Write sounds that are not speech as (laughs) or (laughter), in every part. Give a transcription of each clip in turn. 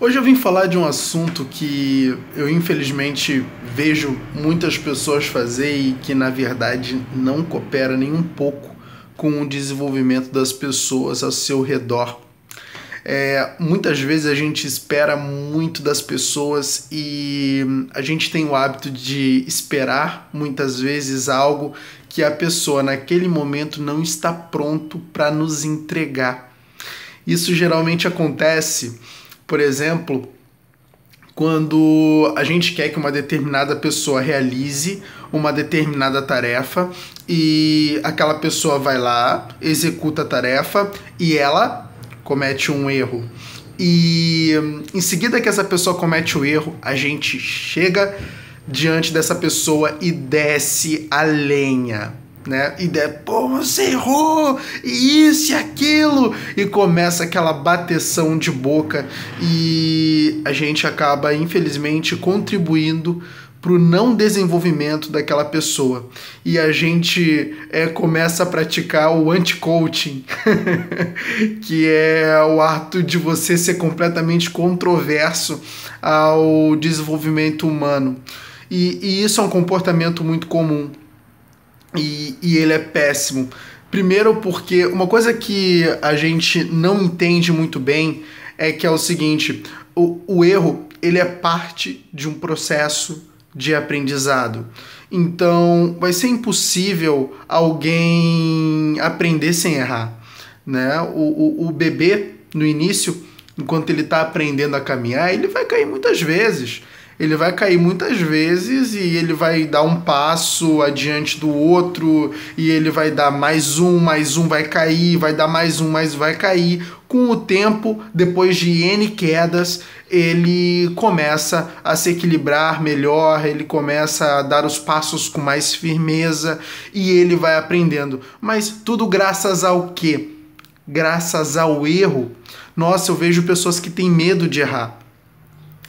Hoje eu vim falar de um assunto que eu infelizmente vejo muitas pessoas fazer e que na verdade não coopera nem um pouco com o desenvolvimento das pessoas ao seu redor. É, muitas vezes a gente espera muito das pessoas e a gente tem o hábito de esperar muitas vezes algo que a pessoa naquele momento não está pronto para nos entregar. Isso geralmente acontece por exemplo, quando a gente quer que uma determinada pessoa realize uma determinada tarefa e aquela pessoa vai lá, executa a tarefa e ela comete um erro. E em seguida que essa pessoa comete o erro, a gente chega diante dessa pessoa e desce a lenha né? E der, pô, você errou, e isso e aquilo, e começa aquela bateção de boca e a gente acaba, infelizmente, contribuindo para o não desenvolvimento daquela pessoa. E a gente é, começa a praticar o anti-coaching, (laughs) que é o ato de você ser completamente controverso ao desenvolvimento humano. E, e isso é um comportamento muito comum e, e ele é péssimo. Primeiro, porque uma coisa que a gente não entende muito bem é que é o seguinte: o, o erro ele é parte de um processo de aprendizado. Então, vai ser impossível alguém aprender sem errar. Né? O, o, o bebê, no início, enquanto ele está aprendendo a caminhar, ele vai cair muitas vezes ele vai cair muitas vezes e ele vai dar um passo adiante do outro e ele vai dar mais um, mais um vai cair, vai dar mais um, mais vai cair. Com o tempo, depois de N quedas, ele começa a se equilibrar melhor, ele começa a dar os passos com mais firmeza e ele vai aprendendo. Mas tudo graças ao quê? Graças ao erro. Nossa, eu vejo pessoas que têm medo de errar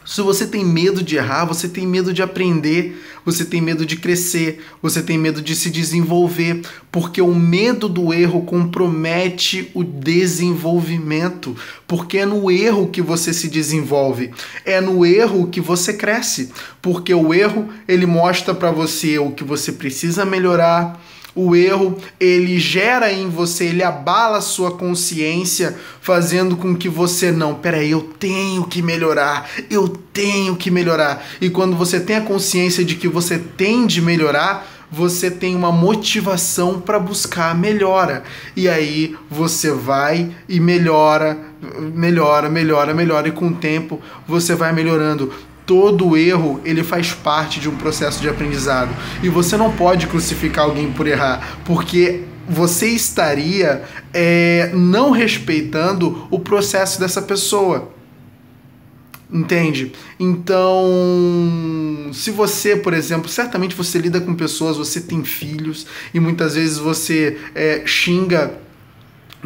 se você tem medo de errar, você tem medo de aprender, você tem medo de crescer, você tem medo de se desenvolver, porque o medo do erro compromete o desenvolvimento, porque é no erro que você se desenvolve, é no erro que você cresce, porque o erro ele mostra para você o que você precisa melhorar, o erro, ele gera em você, ele abala a sua consciência, fazendo com que você não, peraí, eu tenho que melhorar, eu tenho que melhorar. E quando você tem a consciência de que você tem de melhorar, você tem uma motivação para buscar a melhora. E aí você vai e melhora, melhora, melhora, melhora e com o tempo você vai melhorando todo erro ele faz parte de um processo de aprendizado. E você não pode crucificar alguém por errar porque você estaria é, não respeitando o processo dessa pessoa. Entende? Então se você por exemplo certamente você lida com pessoas você tem filhos e muitas vezes você é, xinga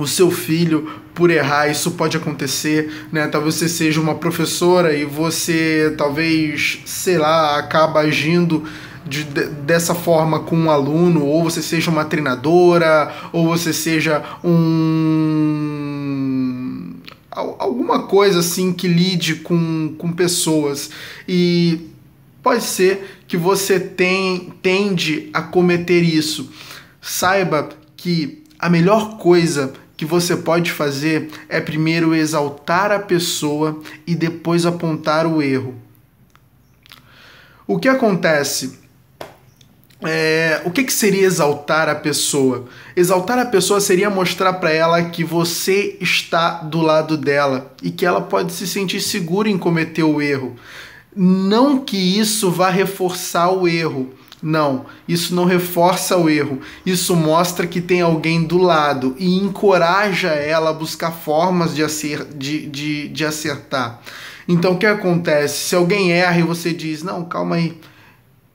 o seu filho por errar, isso pode acontecer, né? Talvez você seja uma professora e você talvez, sei lá, acaba agindo de, dessa forma com um aluno, ou você seja uma treinadora, ou você seja um alguma coisa assim que lide com, com pessoas e pode ser que você tem, tende a cometer isso. Saiba que a melhor coisa que você pode fazer é primeiro exaltar a pessoa e depois apontar o erro. O que acontece? É, o que, que seria exaltar a pessoa? Exaltar a pessoa seria mostrar para ela que você está do lado dela e que ela pode se sentir segura em cometer o erro. Não que isso vá reforçar o erro, não, isso não reforça o erro, isso mostra que tem alguém do lado e encoraja ela a buscar formas de, acer de, de, de acertar. Então o que acontece? Se alguém erra e você diz: Não, calma aí,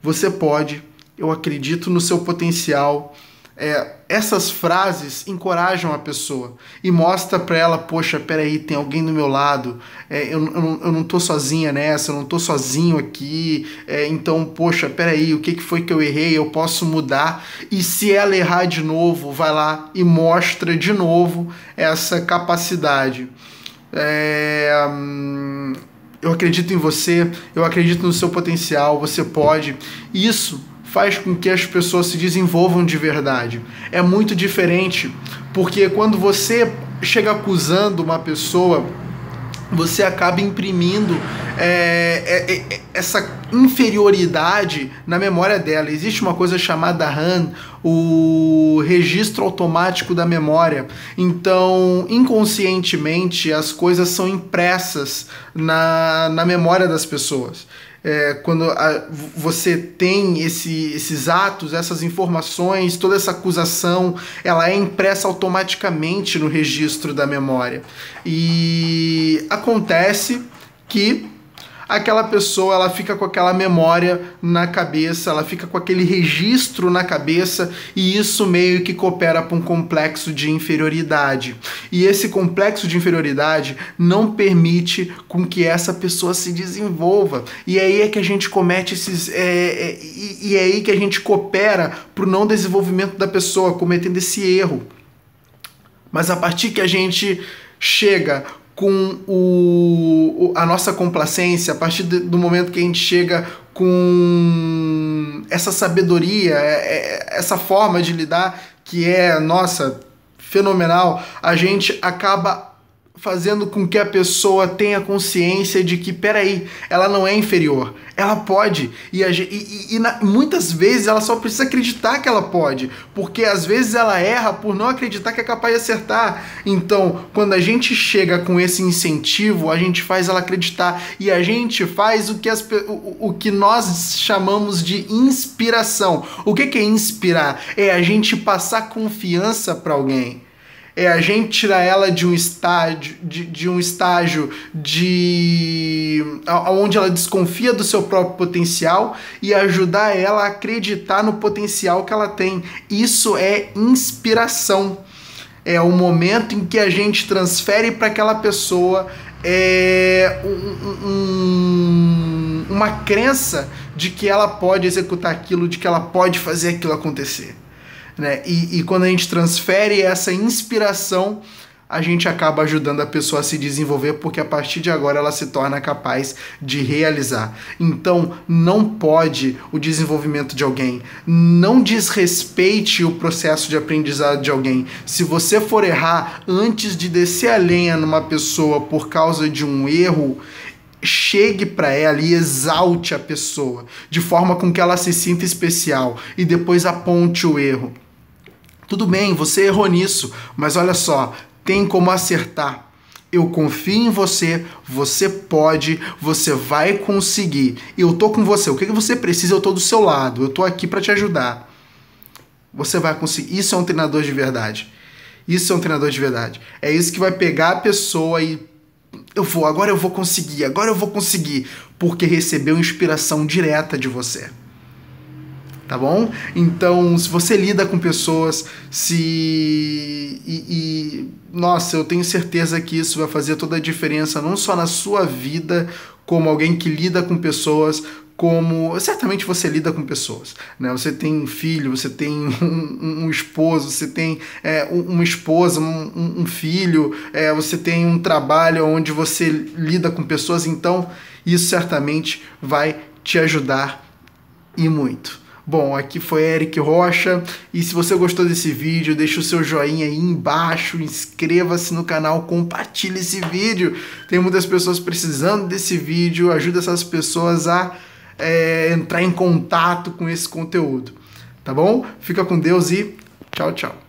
você pode, eu acredito no seu potencial, é, essas frases encorajam a pessoa e mostra para ela, poxa, peraí, tem alguém do meu lado, é, eu, eu, eu, não tô sozinha nessa, eu não tô sozinho aqui, é, então, poxa, peraí, o que, que foi que eu errei, eu posso mudar, e se ela errar de novo, vai lá e mostra de novo essa capacidade. É, hum, eu acredito em você, eu acredito no seu potencial, você pode. Isso faz com que as pessoas se desenvolvam de verdade. É muito diferente, porque quando você chega acusando uma pessoa, você acaba imprimindo é, é, é, essa inferioridade na memória dela. Existe uma coisa chamada RAM, o registro automático da memória. Então, inconscientemente, as coisas são impressas na, na memória das pessoas é, quando a, você tem esse, esses atos, essas informações, toda essa acusação, ela é impressa automaticamente no registro da memória. E acontece que aquela pessoa ela fica com aquela memória na cabeça, ela fica com aquele registro na cabeça e isso meio que coopera para um complexo de inferioridade. E esse complexo de inferioridade não permite com que essa pessoa se desenvolva. E aí é que a gente comete esses. É, é, e, e é aí que a gente coopera para o não desenvolvimento da pessoa, cometendo esse erro. Mas a partir que a gente chega com o, a nossa complacência, a partir do momento que a gente chega com essa sabedoria, é, é, essa forma de lidar que é, nossa, fenomenal, a gente acaba fazendo com que a pessoa tenha consciência de que, peraí, ela não é inferior, ela pode. E, e, e na, muitas vezes ela só precisa acreditar que ela pode, porque às vezes ela erra por não acreditar que é capaz de acertar. Então, quando a gente chega com esse incentivo, a gente faz ela acreditar e a gente faz o que, as, o, o que nós chamamos de inspiração. O que, que é inspirar? É a gente passar confiança para alguém é a gente tirar ela de um estágio de, de um estágio de onde ela desconfia do seu próprio potencial e ajudar ela a acreditar no potencial que ela tem. Isso é inspiração. É o momento em que a gente transfere para aquela pessoa é, um, um, uma crença de que ela pode executar aquilo, de que ela pode fazer aquilo acontecer. Né? E, e quando a gente transfere essa inspiração, a gente acaba ajudando a pessoa a se desenvolver, porque a partir de agora ela se torna capaz de realizar. Então, não pode o desenvolvimento de alguém, não desrespeite o processo de aprendizado de alguém. Se você for errar antes de descer a lenha numa pessoa por causa de um erro, chegue para ela e exalte a pessoa, de forma com que ela se sinta especial e depois aponte o erro. Tudo bem, você errou nisso, mas olha só, tem como acertar. Eu confio em você, você pode, você vai conseguir. Eu tô com você. O que, que você precisa? Eu tô do seu lado. Eu tô aqui para te ajudar. Você vai conseguir. Isso é um treinador de verdade. Isso é um treinador de verdade. É isso que vai pegar a pessoa e eu vou, agora eu vou conseguir, agora eu vou conseguir, porque recebeu inspiração direta de você tá bom? Então, se você lida com pessoas, se. E, e, Nossa, eu tenho certeza que isso vai fazer toda a diferença, não só na sua vida, como alguém que lida com pessoas, como. Certamente você lida com pessoas, né? Você tem um filho, você tem (laughs) um, um esposo, você tem é, uma esposa, um, um filho, é, você tem um trabalho onde você lida com pessoas, então isso certamente vai te ajudar e muito. Bom, aqui foi Eric Rocha e se você gostou desse vídeo, deixa o seu joinha aí embaixo, inscreva-se no canal, compartilhe esse vídeo. Tem muitas pessoas precisando desse vídeo, ajuda essas pessoas a é, entrar em contato com esse conteúdo. Tá bom? Fica com Deus e tchau, tchau.